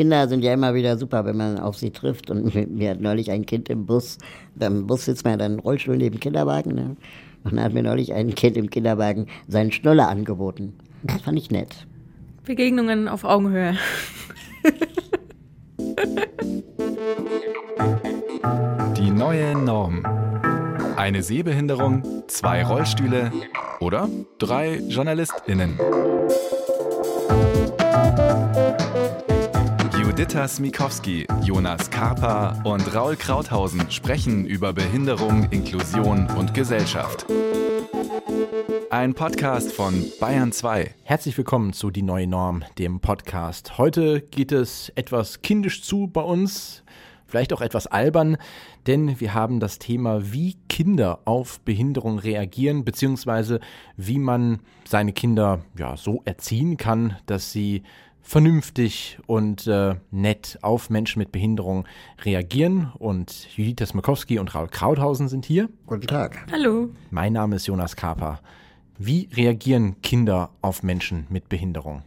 Kinder sind ja immer wieder super, wenn man auf sie trifft. Und mir hat neulich ein Kind im Bus, beim Bus sitzt man dann Rollstuhl neben dem Kinderwagen. Ne? Und dann hat mir neulich ein Kind im Kinderwagen seinen Schnuller angeboten. Das fand ich nett. Begegnungen auf Augenhöhe. Die neue Norm. Eine Sehbehinderung, zwei Rollstühle oder drei JournalistInnen. Juditha Smikowski, Jonas Karpa und Raul Krauthausen sprechen über Behinderung, Inklusion und Gesellschaft. Ein Podcast von Bayern 2. Herzlich willkommen zu Die neue Norm, dem Podcast. Heute geht es etwas kindisch zu bei uns, vielleicht auch etwas albern, denn wir haben das Thema, wie Kinder auf Behinderung reagieren, beziehungsweise wie man seine Kinder ja so erziehen kann, dass sie vernünftig und äh, nett auf Menschen mit Behinderung reagieren. Und Judith Smokowski und Raul Krauthausen sind hier. Guten Tag. Hallo. Mein Name ist Jonas Kaper. Wie reagieren Kinder auf Menschen mit Behinderung?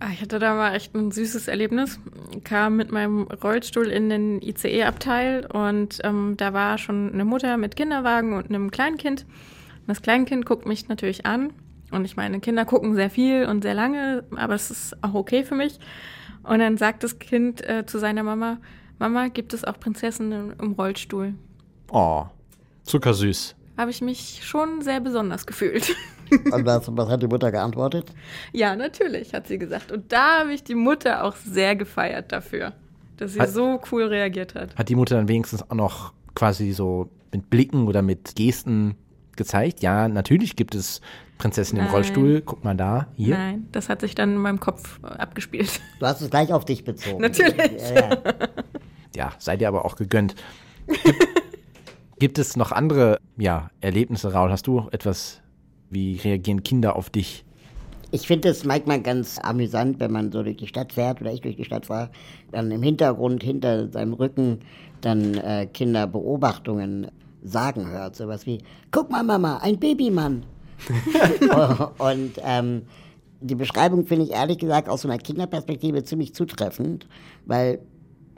Ah, ich hatte da mal echt ein süßes Erlebnis. Kam mit meinem Rollstuhl in den ICE-Abteil und ähm, da war schon eine Mutter mit Kinderwagen und einem Kleinkind. Und das Kleinkind guckt mich natürlich an. Und ich meine, Kinder gucken sehr viel und sehr lange, aber es ist auch okay für mich. Und dann sagt das Kind äh, zu seiner Mama, Mama, gibt es auch Prinzessinnen im Rollstuhl? Oh, zuckersüß habe ich mich schon sehr besonders gefühlt. Und was, was hat die Mutter geantwortet? Ja, natürlich, hat sie gesagt. Und da habe ich die Mutter auch sehr gefeiert dafür, dass sie hat, so cool reagiert hat. Hat die Mutter dann wenigstens auch noch quasi so mit Blicken oder mit Gesten gezeigt? Ja, natürlich gibt es Prinzessin Nein. im Rollstuhl. Guck mal da, hier. Nein, das hat sich dann in meinem Kopf abgespielt. Du hast es gleich auf dich bezogen. Natürlich. Ja, ja. ja sei dir aber auch gegönnt. Gibt es noch andere ja, Erlebnisse, Raul? Hast du etwas, wie reagieren Kinder auf dich? Ich finde es manchmal ganz amüsant, wenn man so durch die Stadt fährt oder ich durch die Stadt fahre, dann im Hintergrund, hinter seinem Rücken, dann äh, Kinder Beobachtungen sagen hört. Sowas wie, guck mal Mama, ein Babymann. und ähm, die Beschreibung finde ich ehrlich gesagt aus so einer Kinderperspektive ziemlich zutreffend, weil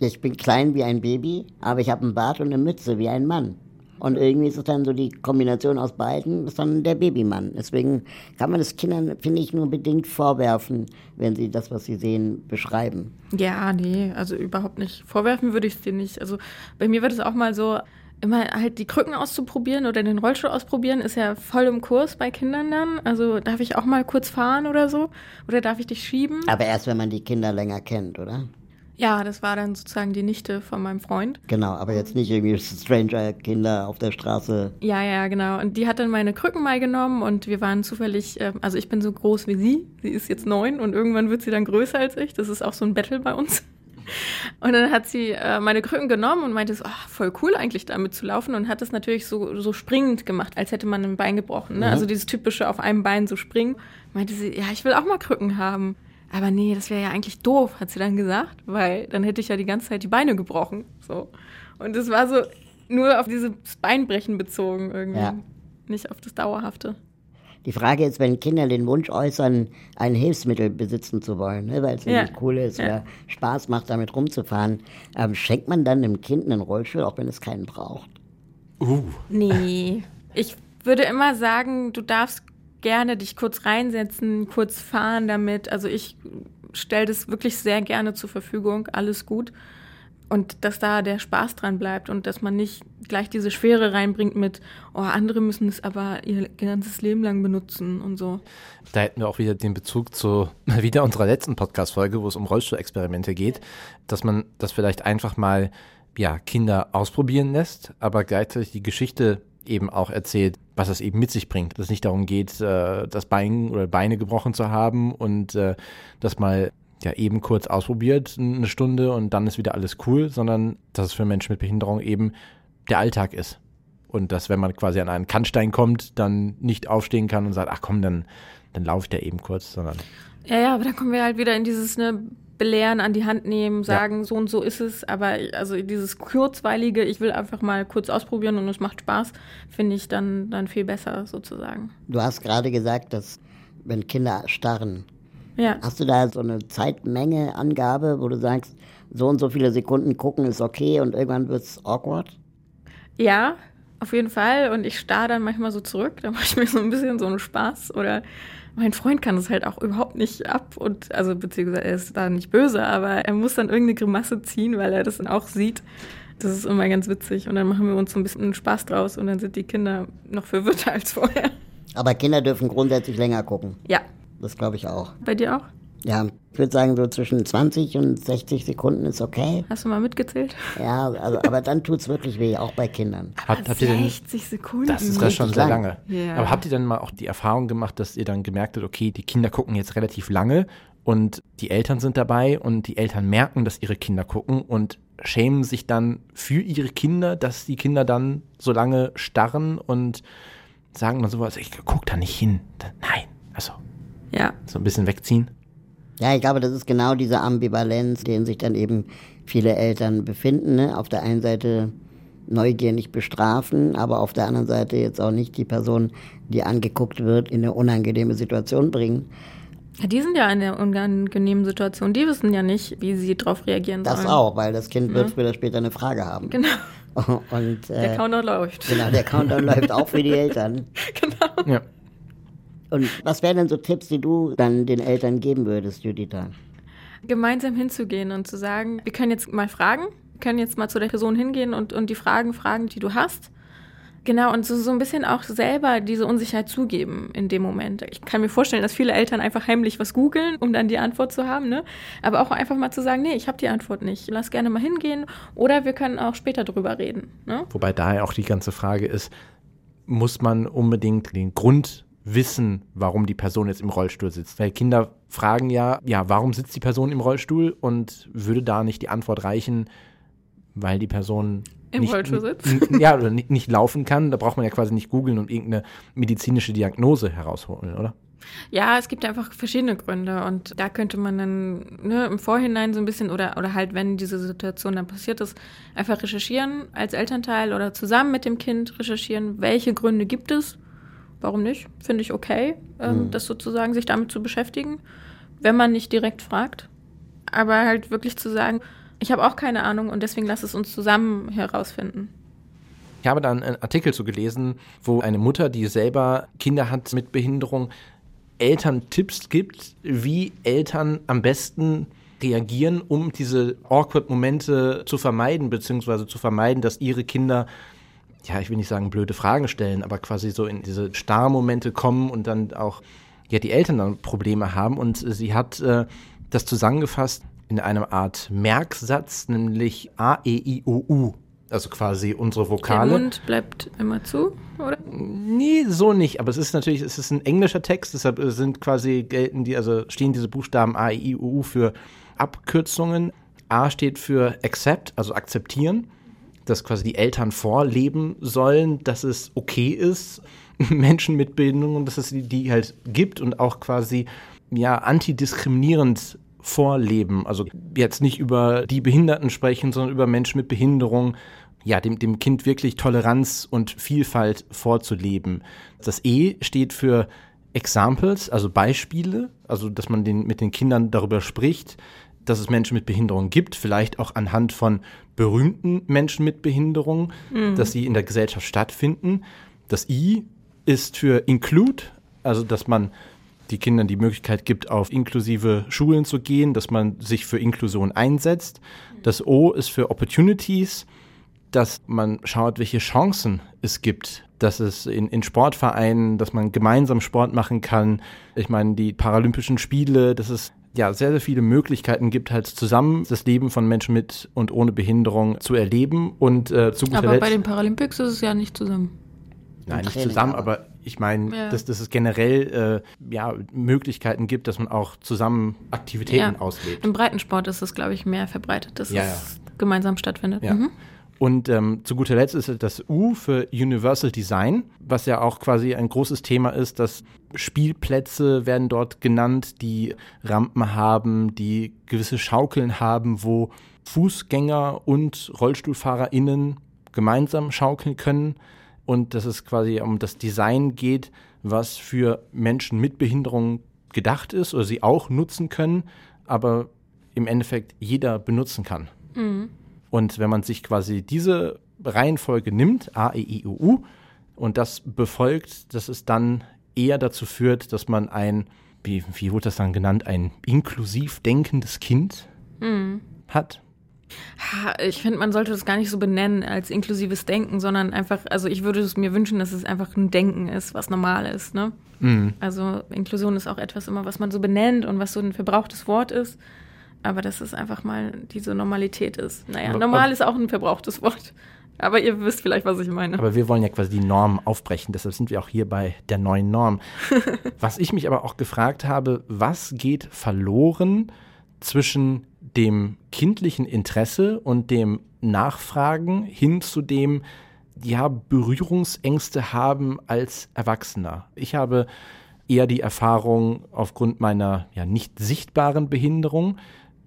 ich bin klein wie ein Baby, aber ich habe einen Bart und eine Mütze wie ein Mann. Und irgendwie ist es dann so die Kombination aus beiden, ist dann der Babymann. Deswegen kann man das Kindern, finde ich, nur bedingt vorwerfen, wenn sie das, was sie sehen, beschreiben. Ja, nee, also überhaupt nicht. Vorwerfen würde ich es dir nicht. Also bei mir wird es auch mal so, immer halt die Krücken auszuprobieren oder den Rollstuhl ausprobieren, ist ja voll im Kurs bei Kindern dann. Also darf ich auch mal kurz fahren oder so? Oder darf ich dich schieben? Aber erst, wenn man die Kinder länger kennt, oder? Ja, das war dann sozusagen die Nichte von meinem Freund. Genau, aber jetzt nicht irgendwie Stranger-Kinder auf der Straße. Ja, ja, genau. Und die hat dann meine Krücken mal genommen und wir waren zufällig, ähm, also ich bin so groß wie sie. Sie ist jetzt neun und irgendwann wird sie dann größer als ich. Das ist auch so ein Battle bei uns. Und dann hat sie äh, meine Krücken genommen und meinte so, oh, voll cool eigentlich damit zu laufen und hat es natürlich so, so springend gemacht, als hätte man ein Bein gebrochen. Ne? Mhm. Also dieses typische auf einem Bein so springen. Meinte sie, ja, ich will auch mal Krücken haben. Aber nee, das wäre ja eigentlich doof, hat sie dann gesagt, weil dann hätte ich ja die ganze Zeit die Beine gebrochen. So. Und es war so nur auf dieses Beinbrechen bezogen irgendwie. Ja. Nicht auf das Dauerhafte. Die Frage ist, wenn Kinder den Wunsch äußern, ein Hilfsmittel besitzen zu wollen, ne, weil es ja. nämlich cool ist ja. oder Spaß macht, damit rumzufahren, ähm, schenkt man dann dem Kind einen Rollstuhl, auch wenn es keinen braucht? Uh. Nee. Ich würde immer sagen, du darfst gerne dich kurz reinsetzen, kurz fahren damit. Also ich stelle das wirklich sehr gerne zur Verfügung, alles gut. Und dass da der Spaß dran bleibt und dass man nicht gleich diese Schwere reinbringt mit, oh, andere müssen es aber ihr ganzes Leben lang benutzen und so. Da hätten wir auch wieder den Bezug zu wieder unserer letzten Podcast-Folge, wo es um Rollstuhlexperimente geht, dass man das vielleicht einfach mal ja, Kinder ausprobieren lässt, aber gleichzeitig die Geschichte eben auch erzählt, was es eben mit sich bringt. Dass es nicht darum geht, äh, das Bein oder Beine gebrochen zu haben und äh, das mal ja eben kurz ausprobiert, eine Stunde und dann ist wieder alles cool, sondern dass es für Menschen mit Behinderung eben der Alltag ist. Und dass, wenn man quasi an einen Kannstein kommt, dann nicht aufstehen kann und sagt, ach komm, dann, dann laufe ich da eben kurz, sondern. Ja, ja, aber dann kommen wir halt wieder in dieses, ne, belehren, an die Hand nehmen, sagen, ja. so und so ist es. Aber also dieses kurzweilige, ich will einfach mal kurz ausprobieren und es macht Spaß, finde ich dann, dann viel besser sozusagen. Du hast gerade gesagt, dass wenn Kinder starren, Ja. Hast du da so eine Zeitmenge-Angabe, wo du sagst, so und so viele Sekunden gucken ist okay und irgendwann wird es awkward? Ja, auf jeden Fall. Und ich starre dann manchmal so zurück. Da mache ich mir so ein bisschen so einen Spaß. Oder mein Freund kann das halt auch überhaupt nicht ab. Und also beziehungsweise er ist da nicht böse, aber er muss dann irgendeine Grimasse ziehen, weil er das dann auch sieht. Das ist immer ganz witzig. Und dann machen wir uns so ein bisschen Spaß draus und dann sind die Kinder noch verwirrter als vorher. Aber Kinder dürfen grundsätzlich länger gucken. Ja. Das glaube ich auch. Bei dir auch? Ja, ich würde sagen, so zwischen 20 und 60 Sekunden ist okay. Hast du mal mitgezählt? Ja, also, aber dann tut es wirklich weh, auch bei Kindern. Habt, habt ihr denn, 60 Sekunden. das ist das schon sehr lang. lange. Ja. Aber habt ihr dann mal auch die Erfahrung gemacht, dass ihr dann gemerkt habt, okay, die Kinder gucken jetzt relativ lange und die Eltern sind dabei und die Eltern merken, dass ihre Kinder gucken und schämen sich dann für ihre Kinder, dass die Kinder dann so lange starren und sagen dann sowas, ich guck da nicht hin. Nein, also Ja. so ein bisschen wegziehen. Ja, ich glaube, das ist genau diese Ambivalenz, in sich dann eben viele Eltern befinden. Ne? Auf der einen Seite Neugier nicht bestrafen, aber auf der anderen Seite jetzt auch nicht die Person, die angeguckt wird, in eine unangenehme Situation bringen. ja. Die sind ja in der unangenehmen Situation. Die wissen ja nicht, wie sie darauf reagieren Das sollen. auch, weil das Kind wird früher oder später eine Frage haben. Genau. Und Der äh, Counter läuft. genau, der Countdown läuft auch für die Eltern. Genau. Ja. Und was wären denn so Tipps, die du dann den Eltern geben würdest, Juditha? Gemeinsam hinzugehen und zu sagen, wir können jetzt mal fragen, wir können jetzt mal zu der Person hingehen und, und die Fragen fragen, die du hast. Genau, und so, so ein bisschen auch selber diese Unsicherheit zugeben in dem Moment. Ich kann mir vorstellen, dass viele Eltern einfach heimlich was googeln, um dann die Antwort zu haben, ne? Aber auch einfach mal zu sagen, nee, ich habe die Antwort nicht. Lass gerne mal hingehen oder wir können auch später drüber reden. Ne? Wobei da ja auch die ganze Frage ist, muss man unbedingt den Grund wissen, warum die Person jetzt im Rollstuhl sitzt? Weil Kinder fragen ja, ja, warum sitzt die Person im Rollstuhl? Und würde da nicht die Antwort reichen, weil die Person Im nicht, Rollstuhl sitzt? Ja, oder nicht, nicht laufen kann. Da braucht man ja quasi nicht googeln und irgendeine medizinische Diagnose herausholen, oder? Ja, es gibt einfach verschiedene Gründe und da könnte man dann ne, im Vorhinein so ein bisschen oder, oder halt, wenn diese Situation dann passiert ist, einfach recherchieren als Elternteil oder zusammen mit dem Kind recherchieren, welche Gründe gibt es, warum nicht, finde ich okay, ähm, das sozusagen sich damit zu beschäftigen, wenn man nicht direkt fragt, aber halt wirklich zu sagen, ich habe auch keine Ahnung und deswegen lass es uns zusammen herausfinden. Ich habe dann einen Artikel so gelesen, wo eine Mutter, die selber Kinder hat mit Behinderung, Eltern Tipps gibt, wie Eltern am besten reagieren, um diese awkward Momente zu vermeiden, beziehungsweise zu vermeiden, dass ihre Kinder, ja, ich will nicht sagen blöde Fragen stellen, aber quasi so in diese Starrmomente kommen und dann auch, ja, die Eltern dann Probleme haben. Und sie hat äh, das zusammengefasst in einer Art Merksatz, nämlich A, E, I, O, U. Also quasi unsere Der Vokale. Mund bleibt immer zu, oder? Nee, so nicht. Aber es ist natürlich, es ist ein englischer Text, deshalb sind quasi gelten die, also stehen diese Buchstaben A, I, U, U für Abkürzungen. A steht für accept, also akzeptieren, dass quasi die Eltern vorleben sollen, dass es okay ist, Menschen mit Behinderungen, dass es die, die halt gibt und auch quasi ja antidiskriminierend vorleben. Also jetzt nicht über die Behinderten sprechen, sondern über Menschen mit Behinderung, ja, dem, dem Kind wirklich Toleranz und Vielfalt vorzuleben. Das E steht für Examples, also Beispiele, also dass man den, mit den Kindern darüber spricht, dass es Menschen mit Behinderung gibt, vielleicht auch anhand von berühmten Menschen mit Behinderung, dass sie in der Gesellschaft stattfinden. Das I ist für Include, also dass man die Kindern die Möglichkeit gibt, auf inklusive Schulen zu gehen, dass man sich für Inklusion einsetzt. Das O ist für Opportunities, dass man schaut, welche Chancen es gibt, dass es in, in Sportvereinen, dass man gemeinsam Sport machen kann. Ich meine, die Paralympischen Spiele, dass es ja sehr, sehr viele Möglichkeiten gibt, halt zusammen das Leben von Menschen mit und ohne Behinderung zu erleben. Und äh, zu guter Aber bei Letzt, den Paralympics ist es ja nicht zusammen. nein, nicht zusammen, aber- ich meine, Ja. dass, dass es generell äh, ja, Möglichkeiten gibt, dass man auch zusammen Aktivitäten Ja. auslebt. Im Breitensport ist es, glaube ich, mehr verbreitet, dass Ja, es gemeinsam stattfindet. Ja. Mhm. Und ähm, zu guter Letzt ist das U für Universal Design, was ja auch quasi ein großes Thema ist, dass Spielplätze werden dort genannt, die Rampen haben, die gewisse Schaukeln haben, wo Fußgänger und RollstuhlfahrerInnen gemeinsam schaukeln können. Und dass es quasi um das Design geht, was für Menschen mit Behinderung gedacht ist oder sie auch nutzen können, aber im Endeffekt jeder benutzen kann. Mhm. Und wenn man sich quasi diese Reihenfolge nimmt, A, E, I, U, U, und das befolgt, dass es dann eher dazu führt, dass man ein, wie, wie wurde das dann genannt, ein inklusiv denkendes Kind mhm. hat. Ich finde, man sollte das gar nicht so benennen als inklusives Denken, sondern einfach, also ich würde es mir wünschen, dass es einfach ein Denken ist, was normal ist. Ne? Mhm. Also Inklusion ist auch etwas immer, was man so benennt und was so ein verbrauchtes Wort ist. Aber dass es einfach mal diese Normalität ist. Naja, aber, normal aber, ist auch ein verbrauchtes Wort. Aber ihr wisst vielleicht, was ich meine. Aber wir wollen ja quasi die Norm aufbrechen, deshalb sind wir auch hier bei der neuen Norm. was ich mich aber auch gefragt habe, was geht verloren zwischen dem kindlichen Interesse und dem Nachfragen hin zu dem, ja, Berührungsängste haben als Erwachsener. Ich habe eher die Erfahrung aufgrund meiner ja nicht sichtbaren Behinderung,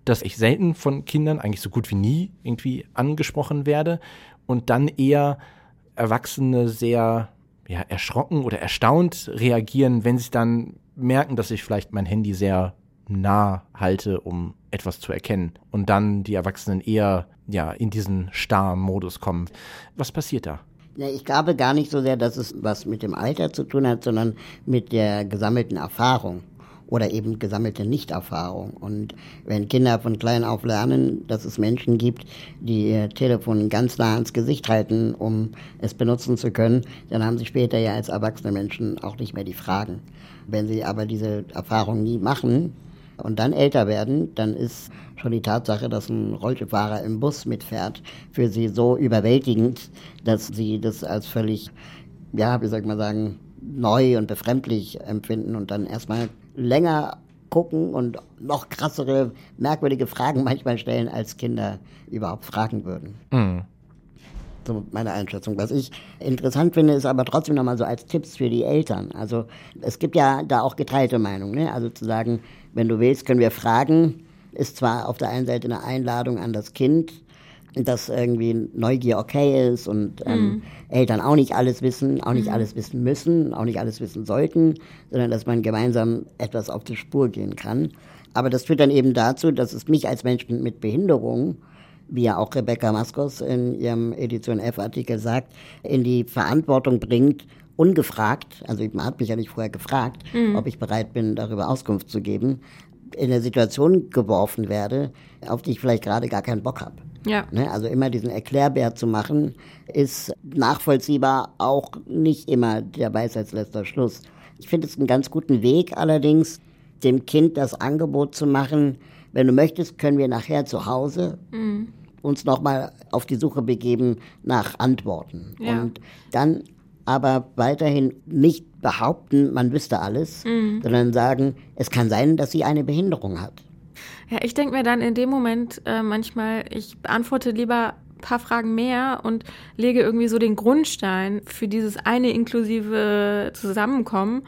dass ich selten von Kindern, eigentlich so gut wie nie, irgendwie angesprochen werde und dann eher Erwachsene sehr ja, erschrocken oder erstaunt reagieren, wenn sie dann merken, dass ich vielleicht mein Handy sehr nah halte, um etwas zu erkennen. Und dann die Erwachsenen eher ja, in diesen starren Modus kommen. Was passiert da? Ja, ich glaube gar nicht so sehr, dass es was mit dem Alter zu tun hat, sondern mit der gesammelten Erfahrung oder eben gesammelte Nichterfahrung. Und wenn Kinder von klein auf lernen, dass es Menschen gibt, die ihr Telefon ganz nah ans Gesicht halten, um es benutzen zu können, dann haben sie später ja als erwachsene Menschen auch nicht mehr die Fragen. Wenn sie aber diese Erfahrung nie machen, und dann älter werden, dann ist schon die Tatsache, dass ein Rollstuhlfahrer im Bus mitfährt, für sie so überwältigend, dass sie das als völlig, ja, wie soll ich mal sagen, neu und befremdlich empfinden und dann erstmal länger gucken und noch krassere, merkwürdige Fragen manchmal stellen, als Kinder überhaupt fragen würden. Mhm. So meine Einschätzung. Was ich interessant finde, ist aber trotzdem nochmal so als Tipps für die Eltern. Also es gibt ja da auch geteilte Meinungen. Ne? Also zu sagen, wenn du willst, können wir fragen, ist zwar auf der einen Seite eine Einladung an das Kind, dass irgendwie Neugier okay ist und ähm, mhm. Eltern auch nicht alles wissen, auch nicht mhm. alles wissen müssen, auch nicht alles wissen sollten, sondern dass man gemeinsam etwas auf die Spur gehen kann. Aber das führt dann eben dazu, dass es mich als Menschen mit Behinderung, wie ja auch Rebecca Maskos in ihrem Edition F-Artikel sagt, in die Verantwortung bringt, ungefragt, also man hat mich ja nicht vorher gefragt, mhm. ob ich bereit bin, darüber Auskunft zu geben, in eine Situation geworfen werde, auf die ich vielleicht gerade gar keinen Bock habe. Ja. Ne, also immer diesen Erklärbär zu machen, ist nachvollziehbar auch nicht immer der Weisheitsletzter Schluss. Ich finde es einen ganz guten Weg allerdings, dem Kind das Angebot zu machen, wenn du möchtest, können wir nachher zu Hause mhm. uns nochmal auf die Suche begeben nach Antworten. Ja. Und dann aber weiterhin nicht behaupten, man wüsste alles, mhm. sondern sagen, es kann sein, dass sie eine Behinderung hat. Ja, ich denke mir dann in dem Moment äh, manchmal, ich beantworte lieber ein paar Fragen mehr und lege irgendwie so den Grundstein für dieses eine inklusive Zusammenkommen,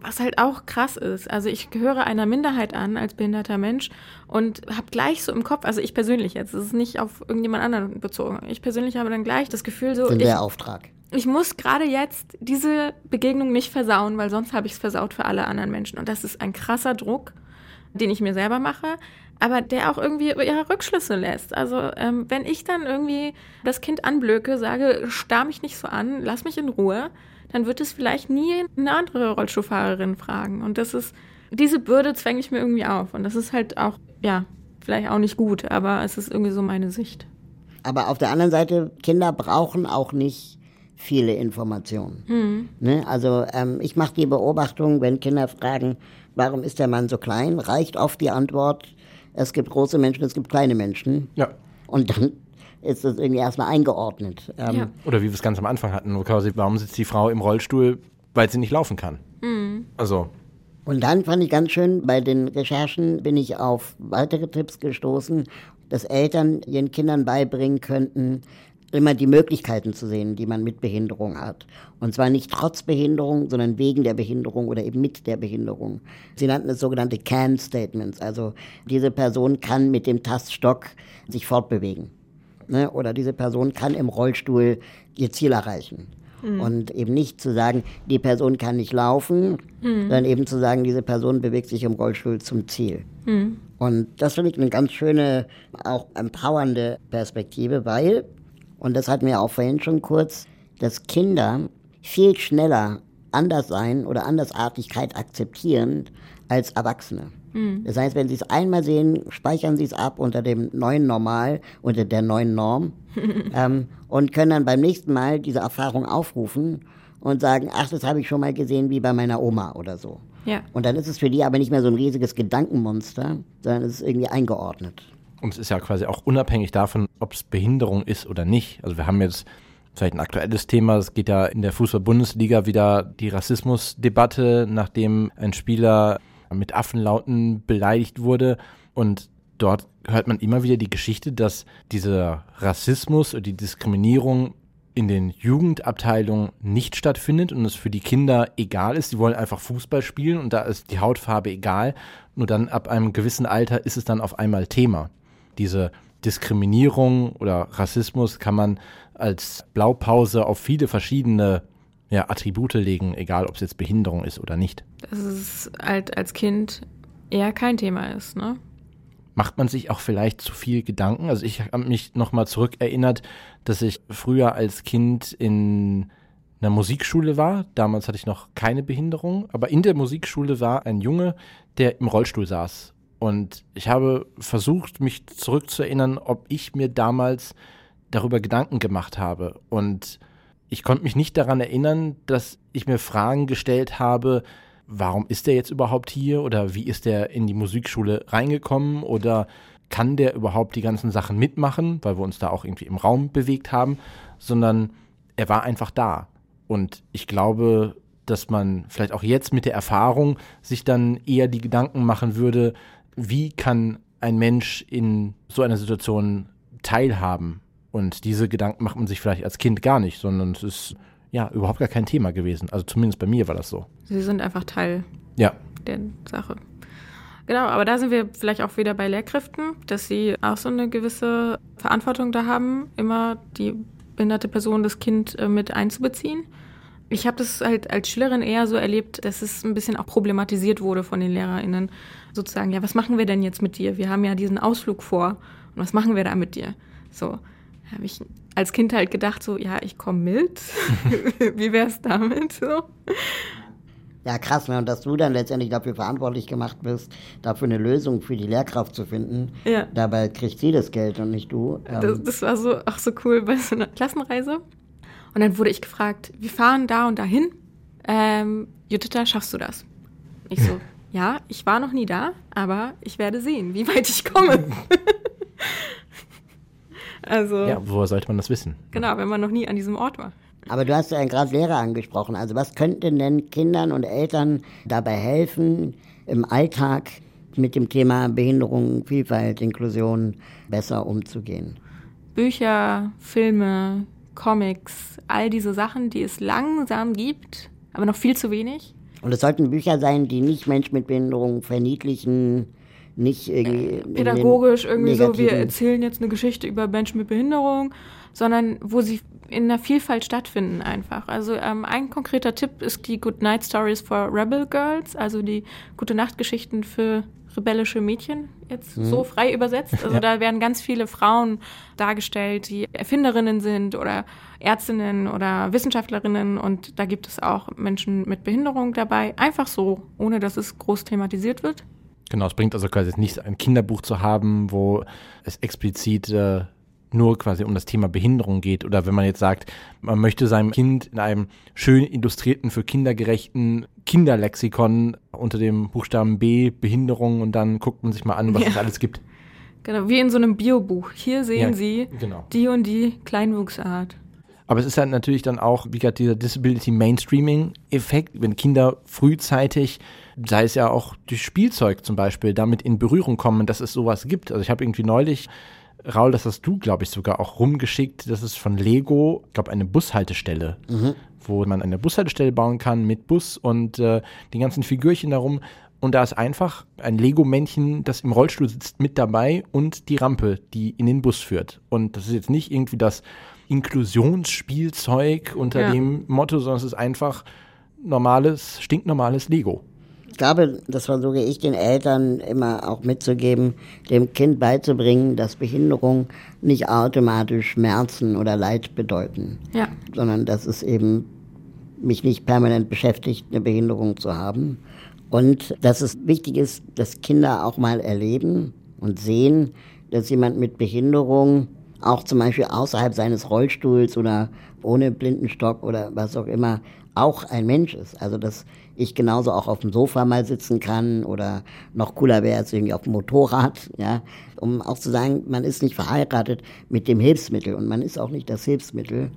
was halt auch krass ist. Also ich gehöre einer Minderheit an als behinderter Mensch und habe gleich so im Kopf, also ich persönlich jetzt, das ist nicht auf irgendjemand anderen bezogen, ich persönlich habe dann gleich das Gefühl so... Sind der Auftrag. Ich muss gerade jetzt diese Begegnung nicht versauen, weil sonst habe ich es versaut für alle anderen Menschen. Und das ist ein krasser Druck den ich mir selber mache, aber der auch irgendwie ihre Rückschlüsse lässt. Also ähm, wenn ich dann irgendwie das Kind anblöke, sage, starr mich nicht so an, lass mich in Ruhe, dann wird es vielleicht nie eine andere Rollstuhlfahrerin fragen. Und das ist, diese Bürde zwänge ich mir irgendwie auf. Und das ist halt auch, ja, vielleicht auch nicht gut, aber es ist irgendwie so meine Sicht. Aber auf der anderen Seite, Kinder brauchen auch nicht viele Informationen. Mhm. Ne? Also ähm, ich mache die Beobachtung, wenn Kinder fragen, warum ist der Mann so klein, reicht oft die Antwort, es gibt große Menschen, es gibt kleine Menschen. Ja. Und dann ist das irgendwie erstmal eingeordnet. Ähm, ja. Oder wie wir es ganz am Anfang hatten, wo quasi, warum sitzt die Frau im Rollstuhl, weil sie nicht laufen kann. Mhm. Also. Und dann fand ich ganz schön, bei den Recherchen bin ich auf weitere Tipps gestoßen, dass Eltern ihren Kindern beibringen könnten, immer die Möglichkeiten zu sehen, die man mit Behinderung hat. Und zwar nicht trotz Behinderung, sondern wegen der Behinderung oder eben mit der Behinderung. Sie nannten es sogenannte Can-Statements. Also diese Person kann mit dem Taststock sich fortbewegen. Ne? Oder diese Person kann im Rollstuhl ihr Ziel erreichen. Mhm. Und eben nicht zu sagen, die Person kann nicht laufen, mhm. sondern eben zu sagen, diese Person bewegt sich im Rollstuhl zum Ziel. Mhm. Und das finde ich eine ganz schöne, auch empowernde Perspektive, weil, und das hatten wir auch vorhin schon kurz, dass Kinder viel schneller anders sein oder Andersartigkeit akzeptieren als Erwachsene. Mhm. Das heißt, wenn Sie es einmal sehen, speichern Sie es ab unter dem neuen Normal, unter der neuen Norm ähm, und können dann beim nächsten Mal diese Erfahrung aufrufen und sagen, ach, das habe ich schon mal gesehen wie bei meiner Oma oder so. Ja. Und dann ist es für die aber nicht mehr so ein riesiges Gedankenmonster, sondern es ist irgendwie eingeordnet. Und es ist ja quasi auch unabhängig davon, ob es Behinderung ist oder nicht. Also wir haben jetzt vielleicht ein aktuelles Thema. Es geht ja in der Fußball-Bundesliga wieder die Rassismusdebatte, nachdem ein Spieler mit Affenlauten beleidigt wurde. Und dort hört man immer wieder die Geschichte, dass dieser Rassismus oder die Diskriminierung in den Jugendabteilungen nicht stattfindet und es für die Kinder egal ist. Sie wollen einfach Fußball spielen und da ist die Hautfarbe egal. Nur dann ab einem gewissen Alter ist es dann auf einmal Thema. Diese Diskriminierung oder Rassismus kann man als Blaupause auf viele verschiedene ja, Attribute legen, egal ob es jetzt Behinderung ist oder nicht. Dass es halt als Kind eher kein Thema ist, ne? Macht man sich auch vielleicht zu viel Gedanken? Also ich habe mich nochmal zurückerinnert, dass ich früher als Kind in einer Musikschule war. Damals hatte ich noch keine Behinderung, aber in der Musikschule war ein Junge, der im Rollstuhl saß. Und ich habe versucht, mich zurückzuerinnern, ob ich mir damals darüber Gedanken gemacht habe. Und ich konnte mich nicht daran erinnern, dass ich mir Fragen gestellt habe, warum ist der jetzt überhaupt hier oder wie ist der in die Musikschule reingekommen oder kann der überhaupt die ganzen Sachen mitmachen, weil wir uns da auch irgendwie im Raum bewegt haben, sondern er war einfach da. Und ich glaube, dass man vielleicht auch jetzt mit der Erfahrung sich dann eher die Gedanken machen würde, wie kann ein Mensch in so einer Situation teilhaben und diese Gedanken macht man sich vielleicht als Kind gar nicht, sondern es ist ja überhaupt gar kein Thema gewesen. Also zumindest bei mir war das so. Sie sind einfach Teil ja. der Sache. Genau, aber da sind wir vielleicht auch wieder bei Lehrkräften, dass sie auch so eine gewisse Verantwortung da haben, immer die behinderte Person, das Kind äh, mit einzubeziehen. Ich habe das halt als Schülerin eher so erlebt, dass es ein bisschen auch problematisiert wurde von den LehrerInnen. Sozusagen, ja, was machen wir denn jetzt mit dir? Wir haben ja diesen Ausflug vor. Und was machen wir da mit dir? So habe ich als Kind halt gedacht, so, ja, ich komme mit. Wie wäre es damit so? Ja, krass, ne? und dass du dann letztendlich dafür verantwortlich gemacht bist, dafür eine Lösung für die Lehrkraft zu finden. Ja. Dabei kriegt sie das Geld und nicht du. Ähm das, das, war so auch so cool bei so einer Klassenreise. Und dann wurde ich gefragt, wir fahren da und dahin. Ähm, Juditha, schaffst du das? Ich so, ja, ich war noch nie da, aber ich werde sehen, wie weit ich komme. Also, ja, woher sollte man das wissen? Genau, wenn man noch nie an diesem Ort war. Aber du hast ja gerade Lehrer angesprochen. Also was könnten denn Kindern und Eltern dabei helfen, im Alltag mit dem Thema Behinderung, Vielfalt, Inklusion besser umzugehen? Bücher, Filme, Comics, all diese Sachen, die es langsam gibt, aber noch viel zu wenig. Und es sollten Bücher sein, die nicht Menschen mit Behinderung verniedlichen, nicht irgendwie. Pädagogisch irgendwie so, wir erzählen jetzt eine Geschichte über Menschen mit Behinderung, sondern wo sie in der Vielfalt stattfinden einfach. Also ähm, ein konkreter Tipp ist die Good Night Stories for Rebel Girls, also die gute Nachtgeschichten für rebellische Mädchen, jetzt mhm. so frei übersetzt. Also ja. da werden ganz viele Frauen dargestellt, die Erfinderinnen sind oder Ärztinnen oder Wissenschaftlerinnen und da gibt es auch Menschen mit Behinderung dabei, einfach so, ohne dass es groß thematisiert wird. Genau, es bringt also quasi nicht ein Kinderbuch zu haben, wo es explizit äh, nur quasi um das Thema Behinderung geht. Oder wenn man jetzt sagt, man möchte seinem Kind in einem schön illustrierten, für Kinder gerechten Kinderlexikon unter dem Buchstaben B Behinderung und dann guckt man sich mal an, was ja. es alles gibt. Genau, wie in so einem Biobuch. Hier sehen ja, Sie genau. die und die Kleinwuchsart. Aber es ist halt natürlich dann auch, wie gesagt, dieser Disability Mainstreaming-Effekt, wenn Kinder frühzeitig, sei es ja auch durch Spielzeug zum Beispiel, damit in Berührung kommen, dass es sowas gibt. Also ich habe irgendwie neulich, Raul, das hast du, glaube ich, sogar auch rumgeschickt, das ist von Lego, ich glaube, eine Bushaltestelle, mhm. wo man eine Bushaltestelle bauen kann mit Bus und äh, den ganzen Figürchen darum. und da ist einfach ein Lego-Männchen, das im Rollstuhl sitzt, mit dabei und die Rampe, die in den Bus führt. Und das ist jetzt nicht irgendwie das Inklusionsspielzeug unter Ja. dem Motto, sondern es ist einfach normales, stinknormales Lego. Ich glaube, das versuche ich den Eltern immer auch mitzugeben, dem Kind beizubringen, dass Behinderung nicht automatisch Schmerzen oder Leid bedeuten, Ja. sondern dass es eben mich nicht permanent beschäftigt, eine Behinderung zu haben. Und dass es wichtig ist, dass Kinder auch mal erleben und sehen, dass jemand mit Behinderung auch zum Beispiel außerhalb seines Rollstuhls oder ohne Blindenstock oder was auch immer auch ein Mensch ist. Also dass ich genauso auch auf dem Sofa mal sitzen kann oder noch cooler wäre es irgendwie auf dem Motorrad, ja, um auch zu sagen, man ist nicht verheiratet mit dem Hilfsmittel und man ist auch nicht das Hilfsmittel.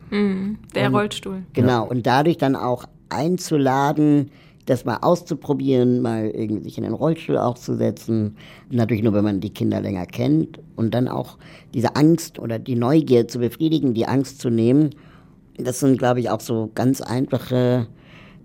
Der Rollstuhl. Genau, und dadurch dann auch einzuladen, das mal auszuprobieren, mal irgendwie sich in den Rollstuhl auch zu setzen. Natürlich nur, wenn man die Kinder länger kennt. Und dann auch diese Angst oder die Neugier zu befriedigen, die Angst zu nehmen. Das sind, glaube ich, auch so ganz einfache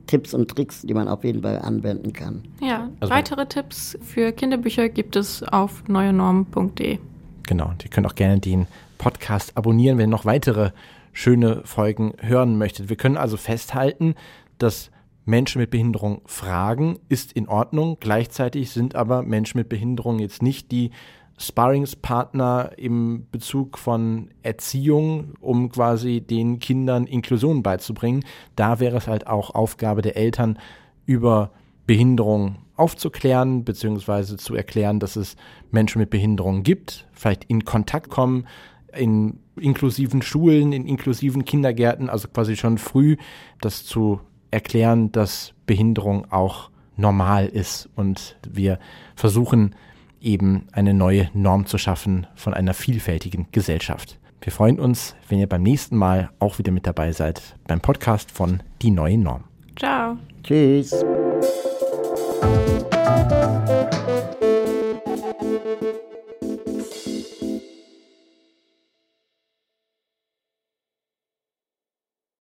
Tipps und Tricks, die man auf jeden Fall anwenden kann. Ja, Also- weitere Tipps für Kinderbücher gibt es auf neuenormen.de. Genau, und ihr könnt auch gerne den Podcast abonnieren, wenn ihr noch weitere schöne Folgen hören möchtet. Wir können also festhalten, dass Menschen mit Behinderung fragen, ist in Ordnung. Gleichzeitig sind aber Menschen mit Behinderung jetzt nicht die Sparringspartner im Bezug von Erziehung, um quasi den Kindern Inklusion beizubringen. Da wäre es halt auch Aufgabe der Eltern, über Behinderung aufzuklären, beziehungsweise zu erklären, dass es Menschen mit Behinderung gibt, vielleicht in Kontakt kommen, in inklusiven Schulen, in inklusiven Kindergärten, also quasi schon früh das zu erklären, dass Behinderung auch normal ist und wir versuchen eben eine neue Norm zu schaffen von einer vielfältigen Gesellschaft. Wir freuen uns, wenn ihr beim nächsten Mal auch wieder mit dabei seid beim Podcast von Die neue Norm. Ciao. Tschüss.